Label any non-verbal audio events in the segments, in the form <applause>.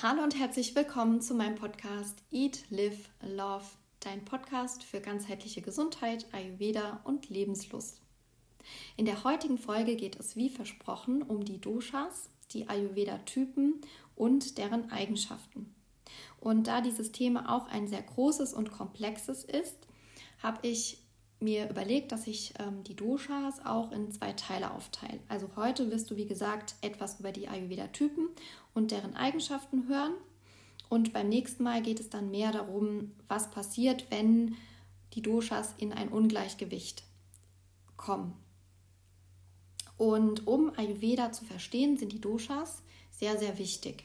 Hallo und herzlich willkommen zu meinem Podcast Eat, Live, Love, dein Podcast für ganzheitliche Gesundheit, Ayurveda und Lebenslust. In der heutigen Folge geht es wie versprochen um die Doshas, die Ayurveda-Typen und deren Eigenschaften. Und da dieses Thema auch ein sehr großes und komplexes ist, habe ich mir überlegt, dass ich ähm, die Doshas auch in zwei Teile aufteile. Also heute wirst du, wie gesagt, etwas über die Ayurveda-Typen und deren Eigenschaften hören. Und beim nächsten Mal geht es dann mehr darum, was passiert, wenn die Doshas in ein Ungleichgewicht kommen. Und um Ayurveda zu verstehen, sind die Doshas sehr, sehr wichtig.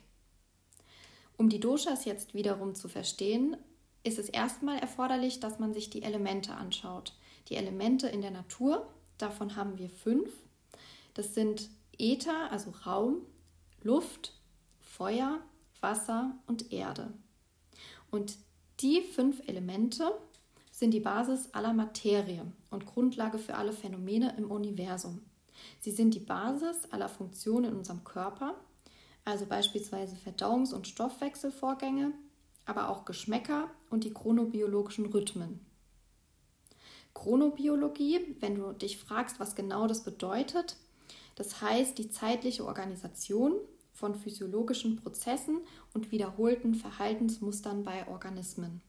Um die Doshas jetzt wiederum zu verstehen, ist es erstmal erforderlich, dass man sich die Elemente anschaut. Die Elemente in der Natur, davon haben wir fünf. Das sind Äther, also Raum, Luft, Feuer, Wasser und Erde. Und die fünf Elemente sind die Basis aller Materie und Grundlage für alle Phänomene im Universum. Sie sind die Basis aller Funktionen in unserem Körper, also beispielsweise Verdauungs- und Stoffwechselvorgänge, aber auch Geschmäcker und die chronobiologischen Rhythmen. Chronobiologie, wenn du dich fragst, was genau das bedeutet, das heißt die zeitliche Organisation von physiologischen Prozessen und wiederholten Verhaltensmustern bei Organismen.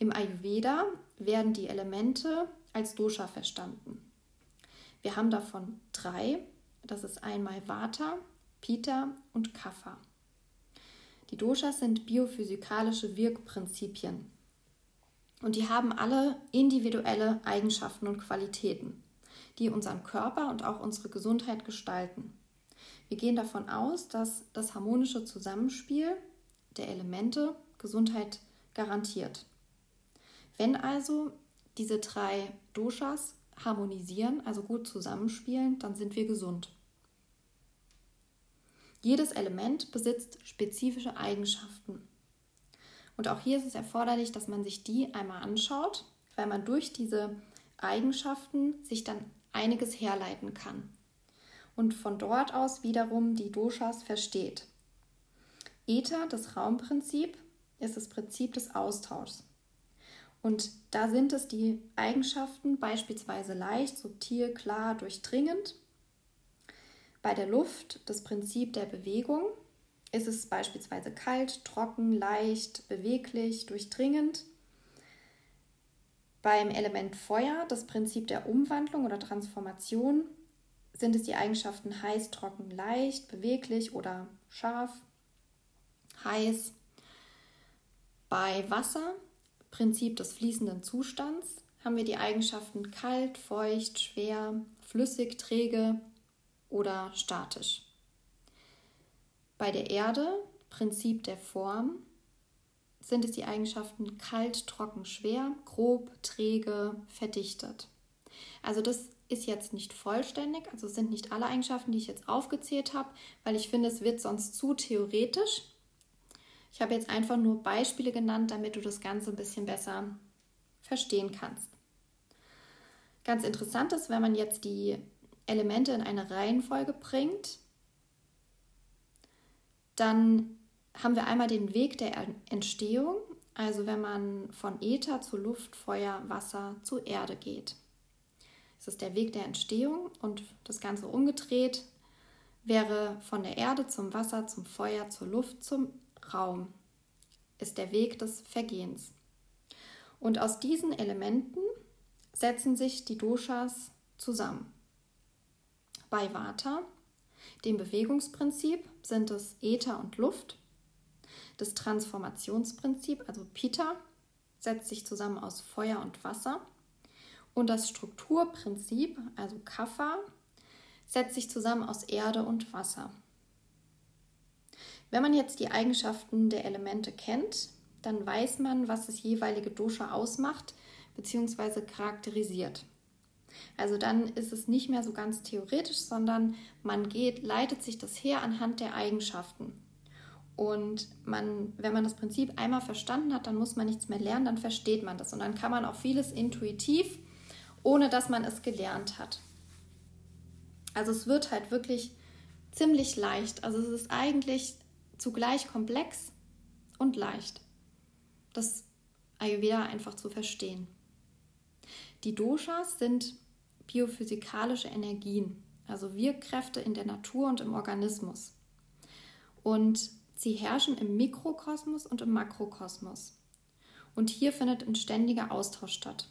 Im Ayurveda werden die Elemente als Dosha verstanden. Wir haben davon drei. Das ist einmal Vata, Pitta und Kapha. Die Doshas sind biophysikalische Wirkprinzipien und die haben alle individuelle Eigenschaften und Qualitäten, die unseren Körper und auch unsere Gesundheit gestalten. Wir gehen davon aus, dass das harmonische Zusammenspiel der Elemente Gesundheit garantiert. Wenn also diese drei Doshas harmonisieren, also gut zusammenspielen, dann sind wir gesund. Jedes Element besitzt spezifische Eigenschaften. Und auch hier ist es erforderlich, dass man sich die einmal anschaut, weil man durch diese Eigenschaften sich dann einiges herleiten kann und von dort aus wiederum die Doshas versteht. Ether, das Raumprinzip, ist das Prinzip des Austauschs. Und da sind es die Eigenschaften beispielsweise leicht, subtil, klar, durchdringend. Bei der Luft das Prinzip der Bewegung ist es beispielsweise kalt, trocken, leicht, beweglich, durchdringend. Beim Element Feuer das Prinzip der Umwandlung oder Transformation sind es die Eigenschaften heiß, trocken, leicht, beweglich oder scharf, heiß. Bei Wasser, Prinzip des fließenden Zustands, haben wir die Eigenschaften kalt, feucht, schwer, flüssig, träge oder statisch. Bei der Erde, Prinzip der Form, sind es die Eigenschaften kalt, trocken, schwer, grob, träge, verdichtet. Also das ist jetzt nicht vollständig, also sind nicht alle Eigenschaften, die ich jetzt aufgezählt habe, weil ich finde, es wird sonst zu theoretisch. Ich habe jetzt einfach nur Beispiele genannt, damit du das Ganze ein bisschen besser verstehen kannst. Ganz interessant ist, wenn man jetzt die Elemente in eine Reihenfolge bringt, dann haben wir einmal den Weg der Entstehung, also wenn man von Äther zu Luft, Feuer, Wasser zu Erde geht. Es ist der Weg der Entstehung und das Ganze umgedreht wäre von der Erde zum Wasser, zum Feuer, zur Luft, zum Raum. Ist der Weg des Vergehens. Und aus diesen Elementen setzen sich die Doshas zusammen. Bei Vata, dem Bewegungsprinzip, sind es Äther und Luft. Das Transformationsprinzip, also Pitta, setzt sich zusammen aus Feuer und Wasser. Und das Strukturprinzip, also Kapha, setzt sich zusammen aus Erde und Wasser. Wenn man jetzt die Eigenschaften der Elemente kennt, dann weiß man, was das jeweilige Dosha ausmacht bzw. charakterisiert. Also dann ist es nicht mehr so ganz theoretisch, sondern man geht, leitet sich das her anhand der Eigenschaften. Und man, wenn man das Prinzip einmal verstanden hat, dann muss man nichts mehr lernen, dann versteht man das. Und dann kann man auch vieles intuitiv ohne dass man es gelernt hat. Also es wird halt wirklich ziemlich leicht. Also es ist eigentlich zugleich komplex und leicht. Das Ayurveda einfach zu verstehen. Die Doshas sind biophysikalische Energien, also Wirkkräfte in der Natur und im Organismus. Und sie herrschen im Mikrokosmos und im Makrokosmos. Und hier findet ein ständiger Austausch statt.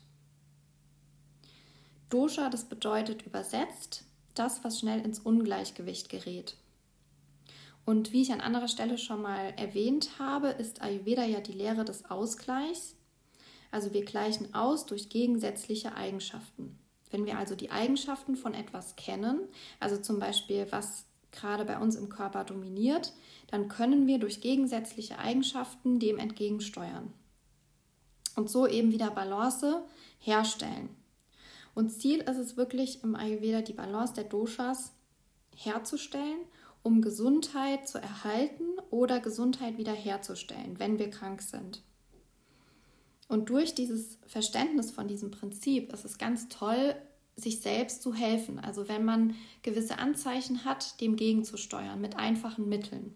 Dosha, das bedeutet übersetzt das, was schnell ins Ungleichgewicht gerät. Und wie ich an anderer Stelle schon mal erwähnt habe, ist Ayurveda ja die Lehre des Ausgleichs. Also wir gleichen aus durch gegensätzliche Eigenschaften. Wenn wir also die Eigenschaften von etwas kennen, also zum Beispiel was gerade bei uns im Körper dominiert, dann können wir durch gegensätzliche Eigenschaften dem entgegensteuern. Und so eben wieder Balance herstellen. Und Ziel ist es wirklich im Ayurveda die Balance der Doshas herzustellen, um Gesundheit zu erhalten oder Gesundheit wiederherzustellen, wenn wir krank sind. Und durch dieses Verständnis von diesem Prinzip ist es ganz toll, sich selbst zu helfen. Also wenn man gewisse Anzeichen hat, dem gegenzusteuern mit einfachen Mitteln.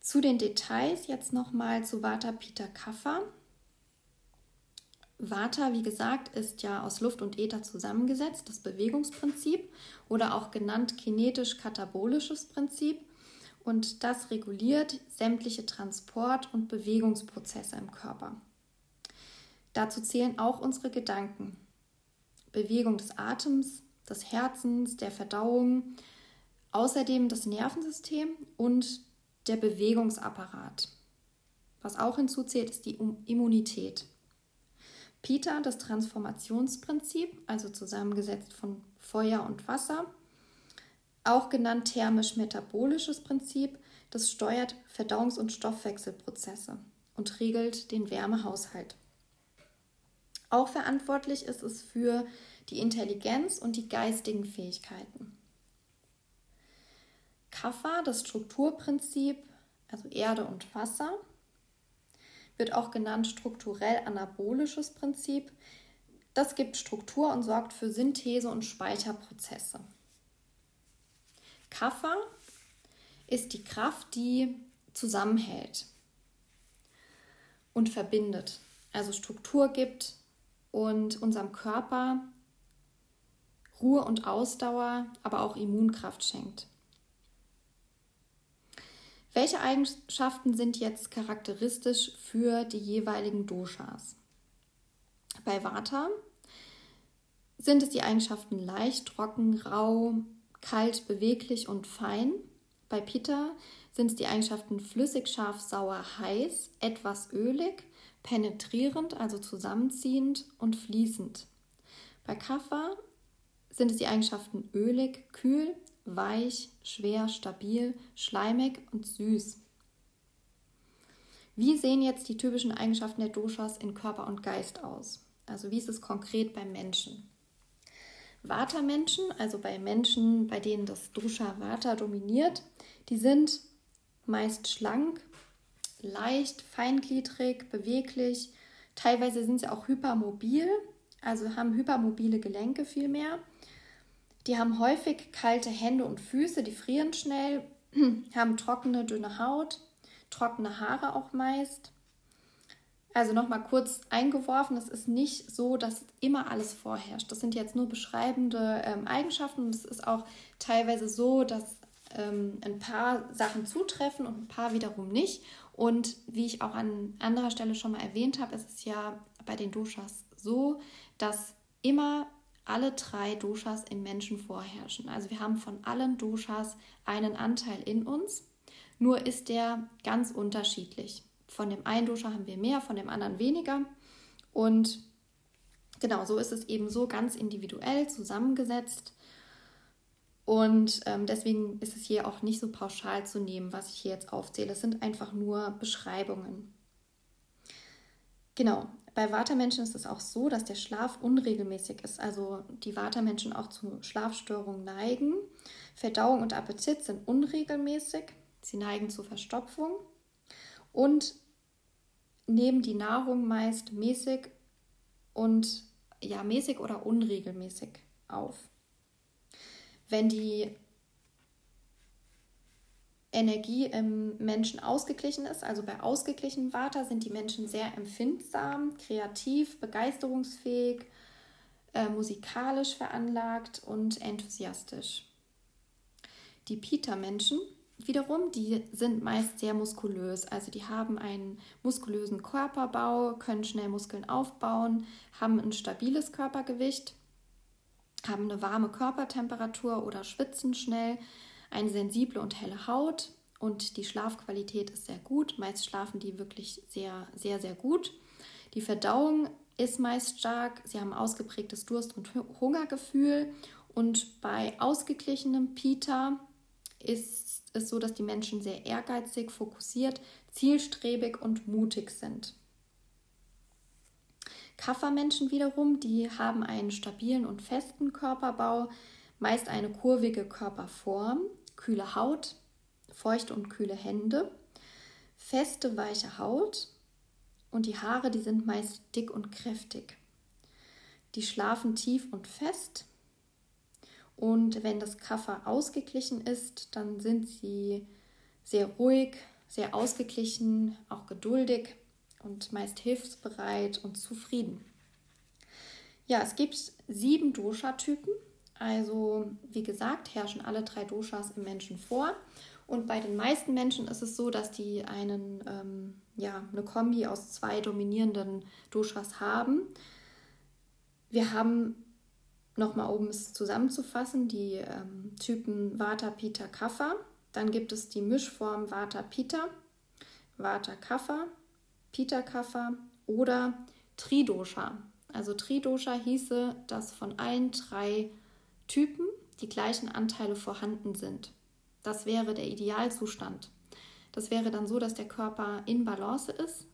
Zu den Details jetzt nochmal zu Vata Pitta Kapha. Vata, wie gesagt, ist ja aus Luft und Äther zusammengesetzt, das Bewegungsprinzip oder auch genannt kinetisch-katabolisches Prinzip. Und das reguliert sämtliche Transport- und Bewegungsprozesse im Körper. Dazu zählen auch unsere Gedanken, Bewegung des Atems, des Herzens, der Verdauung, außerdem das Nervensystem und der Bewegungsapparat. Was auch hinzuzählt, ist die Immunität. Pita, das Transformationsprinzip, also zusammengesetzt von Feuer und Wasser, auch genannt thermisch-metabolisches Prinzip, das steuert Verdauungs- und Stoffwechselprozesse und regelt den Wärmehaushalt. Auch verantwortlich ist es für die Intelligenz und die geistigen Fähigkeiten. Kapha, das Strukturprinzip, also Erde und Wasser, wird auch genannt strukturell anabolisches Prinzip. Das gibt Struktur und sorgt für Synthese und Speicherprozesse. Kapha ist die Kraft, die zusammenhält und verbindet, also Struktur gibt und unserem Körper Ruhe und Ausdauer, aber auch Immunkraft schenkt. Welche Eigenschaften sind jetzt charakteristisch für die jeweiligen Doshas? Bei Vata sind es die Eigenschaften leicht, trocken, rau, kalt, beweglich und fein. Bei Pitta sind es die Eigenschaften flüssig, scharf, sauer, heiß, etwas ölig, penetrierend, also zusammenziehend und fließend. Bei Kapha sind es die Eigenschaften ölig, kühl, weich, schwer, stabil, schleimig und süß. Wie sehen jetzt die typischen Eigenschaften der Doshas in Körper und Geist aus? Also wie ist es konkret beim Menschen? Vata-Menschen, also bei Menschen, bei denen das Dosha Vata dominiert, die sind meist schlank, leicht, feingliedrig, beweglich. Teilweise sind sie auch hypermobil, also haben hypermobile Gelenke vielmehr. Die haben häufig kalte Hände und Füße, die frieren schnell, <clears throat> haben trockene, dünne Haut, trockene Haare auch meist. Also nochmal kurz eingeworfen, es ist nicht so, dass immer alles vorherrscht. Das sind jetzt nur beschreibende ähm, Eigenschaften und es ist auch teilweise so, dass ähm, ein paar Sachen zutreffen und ein paar wiederum nicht. Und wie ich auch an anderer Stelle schon mal erwähnt habe, ist es ja bei den Doshas so, dass immer alle drei Doshas im Menschen vorherrschen. Also wir haben von allen Doshas einen Anteil in uns, nur ist der ganz unterschiedlich. Von dem einen Dosha haben wir mehr, von dem anderen weniger. Und genau so ist es eben so ganz individuell zusammengesetzt. Und ähm, deswegen ist es hier auch nicht so pauschal zu nehmen, was ich hier jetzt aufzähle. Es sind einfach nur Beschreibungen. Genau, bei Watermenschen ist es auch so, dass der Schlaf unregelmäßig ist. Also die Watermenschen auch zu Schlafstörungen neigen. Verdauung und Appetit sind unregelmäßig. Sie neigen zur Verstopfung und nehmen die Nahrung meist mäßig und ja, mäßig oder unregelmäßig auf. Wenn die Energie im Menschen ausgeglichen ist. Also bei ausgeglichenem Vata sind die Menschen sehr empfindsam, kreativ, begeisterungsfähig, äh, musikalisch veranlagt und enthusiastisch. Die Pita-Menschen wiederum, die sind meist sehr muskulös. Also die haben einen muskulösen Körperbau, können schnell Muskeln aufbauen, haben ein stabiles Körpergewicht, haben eine warme Körpertemperatur oder schwitzen schnell, eine sensible und helle Haut und die Schlafqualität ist sehr gut. Meist schlafen die wirklich sehr, sehr, sehr gut. Die Verdauung ist meist stark. Sie haben ausgeprägtes Durst- und Hungergefühl. Und bei ausgeglichenem Pita ist es so, dass die Menschen sehr ehrgeizig, fokussiert, zielstrebig und mutig sind. Kaffermenschen wiederum, die haben einen stabilen und festen Körperbau, meist eine kurvige Körperform, kühle Haut, feuchte und kühle Hände, feste, weiche Haut und die Haare, die sind meist dick und kräftig. Die schlafen tief und fest und wenn das Kaffer ausgeglichen ist, dann sind sie sehr ruhig, sehr ausgeglichen, auch geduldig und meist hilfsbereit und zufrieden. Ja, es gibt sieben Dosha-Typen. Also, wie gesagt, herrschen alle drei Doshas im Menschen vor. Und bei den meisten Menschen ist es so, dass die einen, ähm, ja, eine Kombi aus zwei dominierenden Doshas haben. Wir haben nochmal, um es zusammenzufassen, die ähm, Typen Vata, Pitta, Kapha. Dann gibt es die Mischform Vata, Pitta, Vata, Kapha, Pitta, Kapha oder Tridosha. Also Tridosha hieße, dass von allen drei Typen die gleichen Anteile vorhanden sind. Das wäre der Idealzustand. Das wäre dann so, dass der Körper in Balance ist,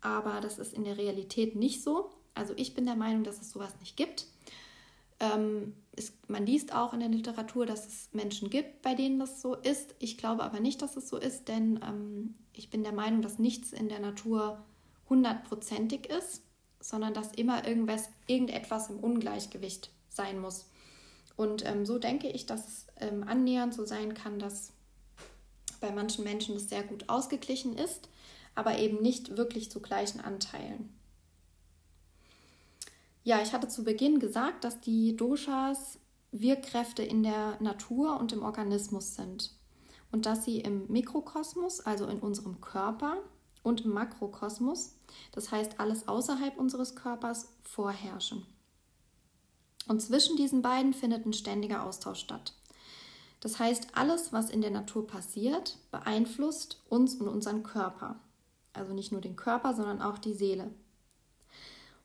aber das ist in der Realität nicht so. Also ich bin der Meinung, dass es sowas nicht gibt. Ähm, es, man liest auch in der Literatur, dass es Menschen gibt, bei denen das so ist. Ich glaube aber nicht, dass es so ist, denn ähm, ich bin der Meinung, dass nichts in der Natur hundertprozentig ist, sondern dass immer irgendwas, irgendetwas im Ungleichgewicht sein muss. Und ähm, so denke ich, dass es ähm, annähernd so sein kann, dass bei manchen Menschen es sehr gut ausgeglichen ist, aber eben nicht wirklich zu gleichen Anteilen. Ja, ich hatte zu Beginn gesagt, dass die Doshas Wirkkräfte in der Natur und im Organismus sind und dass sie im Mikrokosmos, also in unserem Körper und im Makrokosmos, das heißt alles außerhalb unseres Körpers, vorherrschen. Und zwischen diesen beiden findet ein ständiger Austausch statt. Das heißt, alles, was in der Natur passiert, beeinflusst uns und unseren Körper. Also nicht nur den Körper, sondern auch die Seele.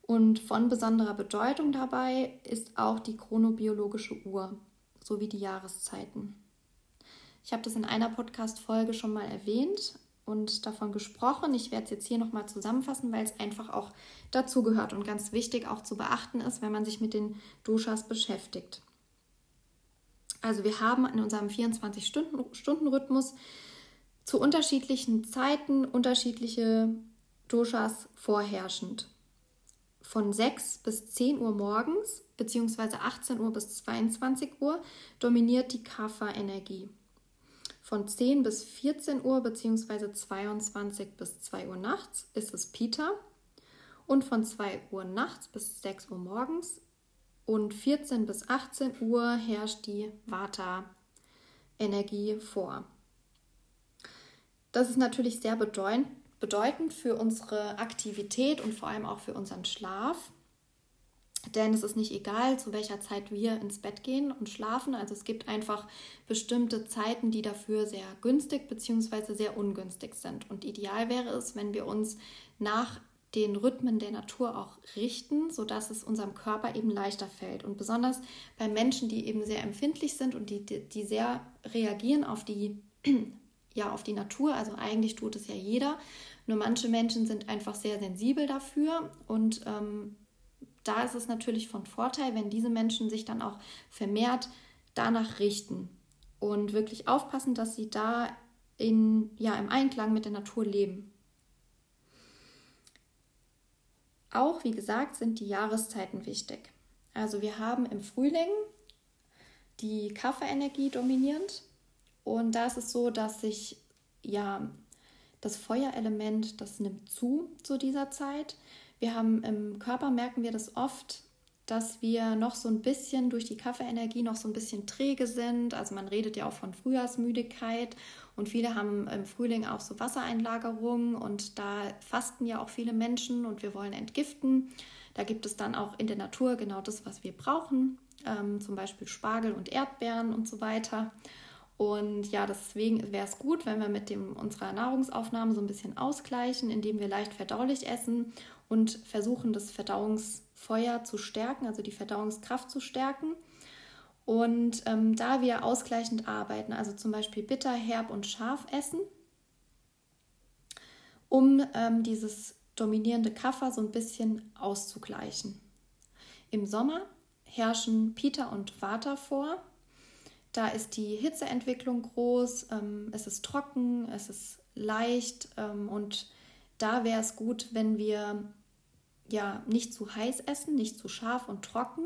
Und von besonderer Bedeutung dabei ist auch die chronobiologische Uhr sowie die Jahreszeiten. Ich habe das in einer Podcast-Folge schon mal erwähnt und davon gesprochen. Ich werde es jetzt hier nochmal zusammenfassen, weil es einfach auch dazugehört und ganz wichtig auch zu beachten ist, wenn man sich mit den Doshas beschäftigt. Also wir haben in unserem 24-Stunden-Rhythmus zu unterschiedlichen Zeiten unterschiedliche Doshas vorherrschend von 6 bis 10 Uhr morgens bzw. 18 Uhr bis 22 Uhr dominiert die Kapha-Energie. Von 10 bis 14 Uhr bzw. 22 bis 2 Uhr nachts ist es Pita und von 2 Uhr nachts bis 6 Uhr morgens und 14 bis 18 Uhr herrscht die Vata-Energie vor. Das ist natürlich sehr bedeutend, bedeutend für unsere Aktivität und vor allem auch für unseren Schlaf. Denn es ist nicht egal, zu welcher Zeit wir ins Bett gehen und schlafen. Also es gibt einfach bestimmte Zeiten, die dafür sehr günstig bzw. sehr ungünstig sind. Und ideal wäre es, wenn wir uns nach den Rhythmen der Natur auch richten, sodass es unserem Körper eben leichter fällt. Und besonders bei Menschen, die eben sehr empfindlich sind und die, die sehr reagieren auf die, ja, auf die Natur, also eigentlich tut es ja jeder, nur manche Menschen sind einfach sehr sensibel dafür und ähm, da ist es natürlich von Vorteil, wenn diese Menschen sich dann auch vermehrt danach richten und wirklich aufpassen, dass sie da in, ja, im Einklang mit der Natur leben. Auch, wie gesagt, sind die Jahreszeiten wichtig. Also wir haben im Frühling die Kaffeeenergie dominierend Und da ist es so, dass sich ja das Feuerelement, das nimmt zu zu dieser Zeit. Wir haben im Körper, merken wir das oft, dass wir noch so ein bisschen durch die Kaffeeenergie noch so ein bisschen träge sind. Also man redet ja auch von Frühjahrsmüdigkeit und viele haben im Frühling auch so Wassereinlagerungen und da fasten ja auch viele Menschen und wir wollen entgiften. Da gibt es dann auch in der Natur genau das, was wir brauchen, ähm, zum Beispiel Spargel und Erdbeeren und so weiter. Und ja, deswegen wäre es gut, wenn wir mit dem, unserer Nahrungsaufnahme so ein bisschen ausgleichen, indem wir leicht verdaulich essen und versuchen, das Verdauungsfeuer zu stärken, also die Verdauungskraft zu stärken. Und ähm, da wir ausgleichend arbeiten, also zum Beispiel bitter, herb und scharf essen, um ähm, dieses dominierende Kaffer so ein bisschen auszugleichen. Im Sommer herrschen Pita und Vata vor. Da ist die Hitzeentwicklung groß, ähm, es ist trocken, es ist leicht ähm, und da wäre es gut, wenn wir ja nicht zu heiß essen, nicht zu scharf und trocken,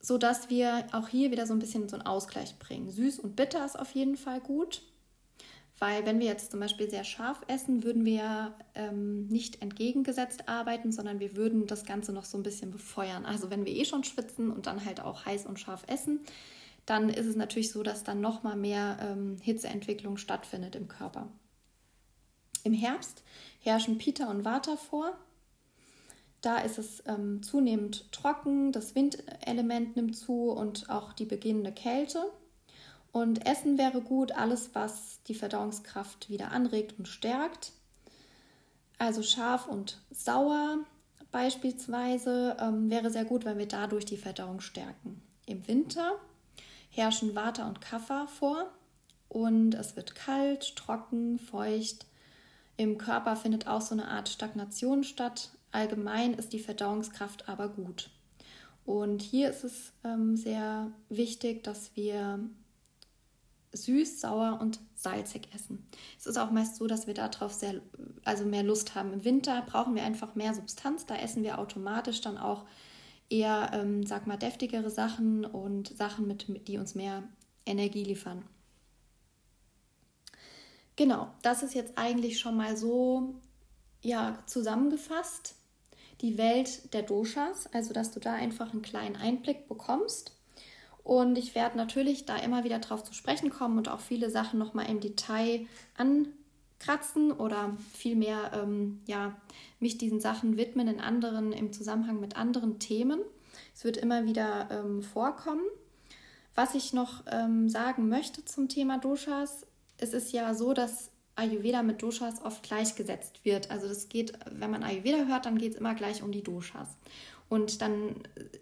so dass wir auch hier wieder so ein bisschen so einen Ausgleich bringen. Süß und bitter ist auf jeden Fall gut, weil wenn wir jetzt zum Beispiel sehr scharf essen, würden wir ähm, nicht entgegengesetzt arbeiten, sondern wir würden das Ganze noch so ein bisschen befeuern. Also wenn wir eh schon schwitzen und dann halt auch heiß und scharf essen, dann ist es natürlich so, dass dann noch mal mehr ähm, Hitzeentwicklung stattfindet im Körper. Im Herbst herrschen Pita und Vata vor. Da ist es ähm, zunehmend trocken, das Windelement nimmt zu und auch die beginnende Kälte. Und Essen wäre gut, alles, was die Verdauungskraft wieder anregt und stärkt. Also scharf und sauer beispielsweise ähm, wäre sehr gut, wenn wir dadurch die Verdauung stärken. Im Winter herrschen Vata und Kapha vor und es wird kalt, trocken, feucht im Körper findet auch so eine Art Stagnation statt. Allgemein ist die Verdauungskraft aber gut. Und hier ist es ähm, sehr wichtig, dass wir süß, sauer und salzig essen. Es ist auch meist so, dass wir darauf sehr, also mehr Lust haben. Im Winter brauchen wir einfach mehr Substanz. Da essen wir automatisch dann auch eher, ähm, sag mal, deftigere Sachen und Sachen, mit, die uns mehr Energie liefern. Genau, das ist jetzt eigentlich schon mal so ja, zusammengefasst. Die Welt der Doshas, also dass du da einfach einen kleinen Einblick bekommst. Und ich werde natürlich da immer wieder drauf zu sprechen kommen und auch viele Sachen nochmal im Detail ankratzen oder vielmehr ähm, ja, mich diesen Sachen widmen in anderen, im Zusammenhang mit anderen Themen. Es wird immer wieder ähm, vorkommen. Was ich noch ähm, sagen möchte zum Thema Doshas, es ist ja so, dass Ayurveda mit Doshas oft gleichgesetzt wird. Also das geht, wenn man Ayurveda hört, dann geht es immer gleich um die Doshas. Und dann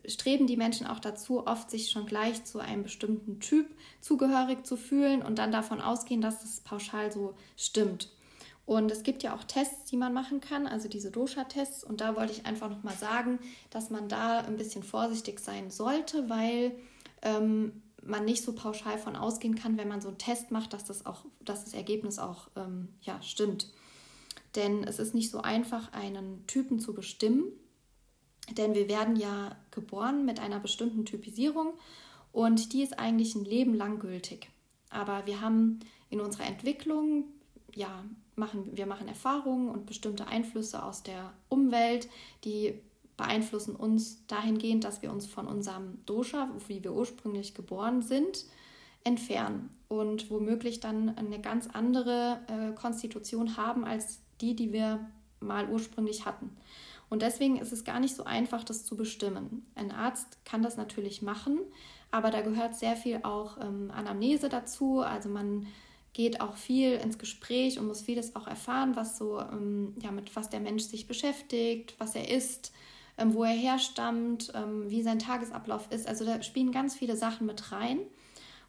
streben die Menschen auch dazu, oft sich schon gleich zu einem bestimmten Typ zugehörig zu fühlen und dann davon ausgehen, dass es pauschal so stimmt. Und es gibt ja auch Tests, die man machen kann, also diese Dosha-Tests. Und da wollte ich einfach nochmal sagen, dass man da ein bisschen vorsichtig sein sollte, weil ähm, man nicht so pauschal von ausgehen kann, wenn man so einen Test macht, dass das auch, dass das Ergebnis auch ähm, ja, stimmt. Denn es ist nicht so einfach, einen Typen zu bestimmen, denn wir werden ja geboren mit einer bestimmten Typisierung und die ist eigentlich ein Leben lang gültig. Aber wir haben in unserer Entwicklung, ja, machen, wir machen Erfahrungen und bestimmte Einflüsse aus der Umwelt, die beeinflussen uns dahingehend, dass wir uns von unserem Dosha, wie wir ursprünglich geboren sind, entfernen und womöglich dann eine ganz andere äh, Konstitution haben als die, die wir mal ursprünglich hatten. Und deswegen ist es gar nicht so einfach, das zu bestimmen. Ein Arzt kann das natürlich machen, aber da gehört sehr viel auch ähm, Anamnese dazu. Also man geht auch viel ins Gespräch und muss vieles auch erfahren, was so, ähm, ja, mit was der Mensch sich beschäftigt, was er isst, ähm, wo er herstammt, ähm, wie sein Tagesablauf ist. Also da spielen ganz viele Sachen mit rein,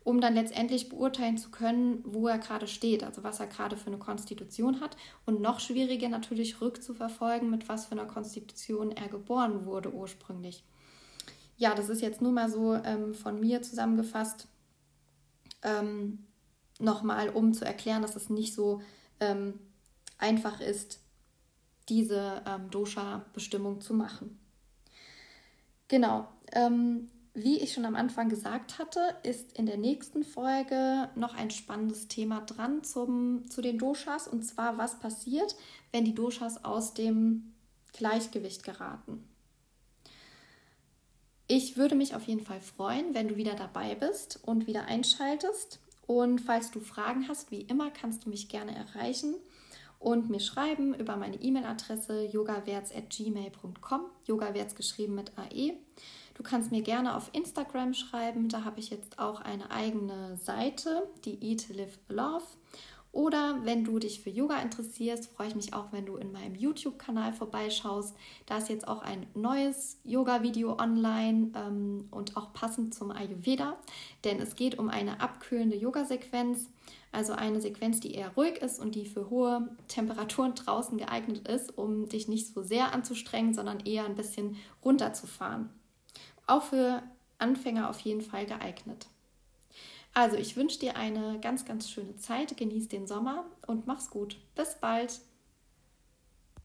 um dann letztendlich beurteilen zu können, wo er gerade steht, also was er gerade für eine Konstitution hat. Und noch schwieriger natürlich rückzuverfolgen, mit was für einer Konstitution er geboren wurde ursprünglich. Ja, das ist jetzt nur mal so ähm, von mir zusammengefasst. Ähm, Nochmal, um zu erklären, dass es nicht so ähm, einfach ist, diese ähm, Dosha-Bestimmung zu machen. Genau. Ähm, wie ich schon am Anfang gesagt hatte, ist in der nächsten Folge noch ein spannendes Thema dran zum, zu den Doshas und zwar, was passiert, wenn die Doshas aus dem Gleichgewicht geraten. Ich würde mich auf jeden Fall freuen, wenn du wieder dabei bist und wieder einschaltest. Und falls du Fragen hast, wie immer, kannst du mich gerne erreichen und mir schreiben über meine E-Mail-Adresse yogawerts.gmail.com. Yogawerts geschrieben mit AE. Du kannst mir gerne auf Instagram schreiben, da habe ich jetzt auch eine eigene Seite, die Eat, Live, Love. Oder wenn du dich für Yoga interessierst, freue ich mich auch, wenn du in meinem YouTube-Kanal vorbeischaust. Da ist jetzt auch ein neues Yoga-Video online ähm, und auch passend zum Ayurveda, denn es geht um eine abkühlende Yoga-Sequenz. Also eine Sequenz, die eher ruhig ist und die für hohe Temperaturen <laughs> draußen geeignet ist, um dich nicht so sehr anzustrengen, sondern eher ein bisschen runterzufahren. Auch für Anfänger auf jeden Fall geeignet. Also, ich wünsche dir eine ganz, ganz schöne Zeit, genieß den Sommer und mach's gut. Bis bald.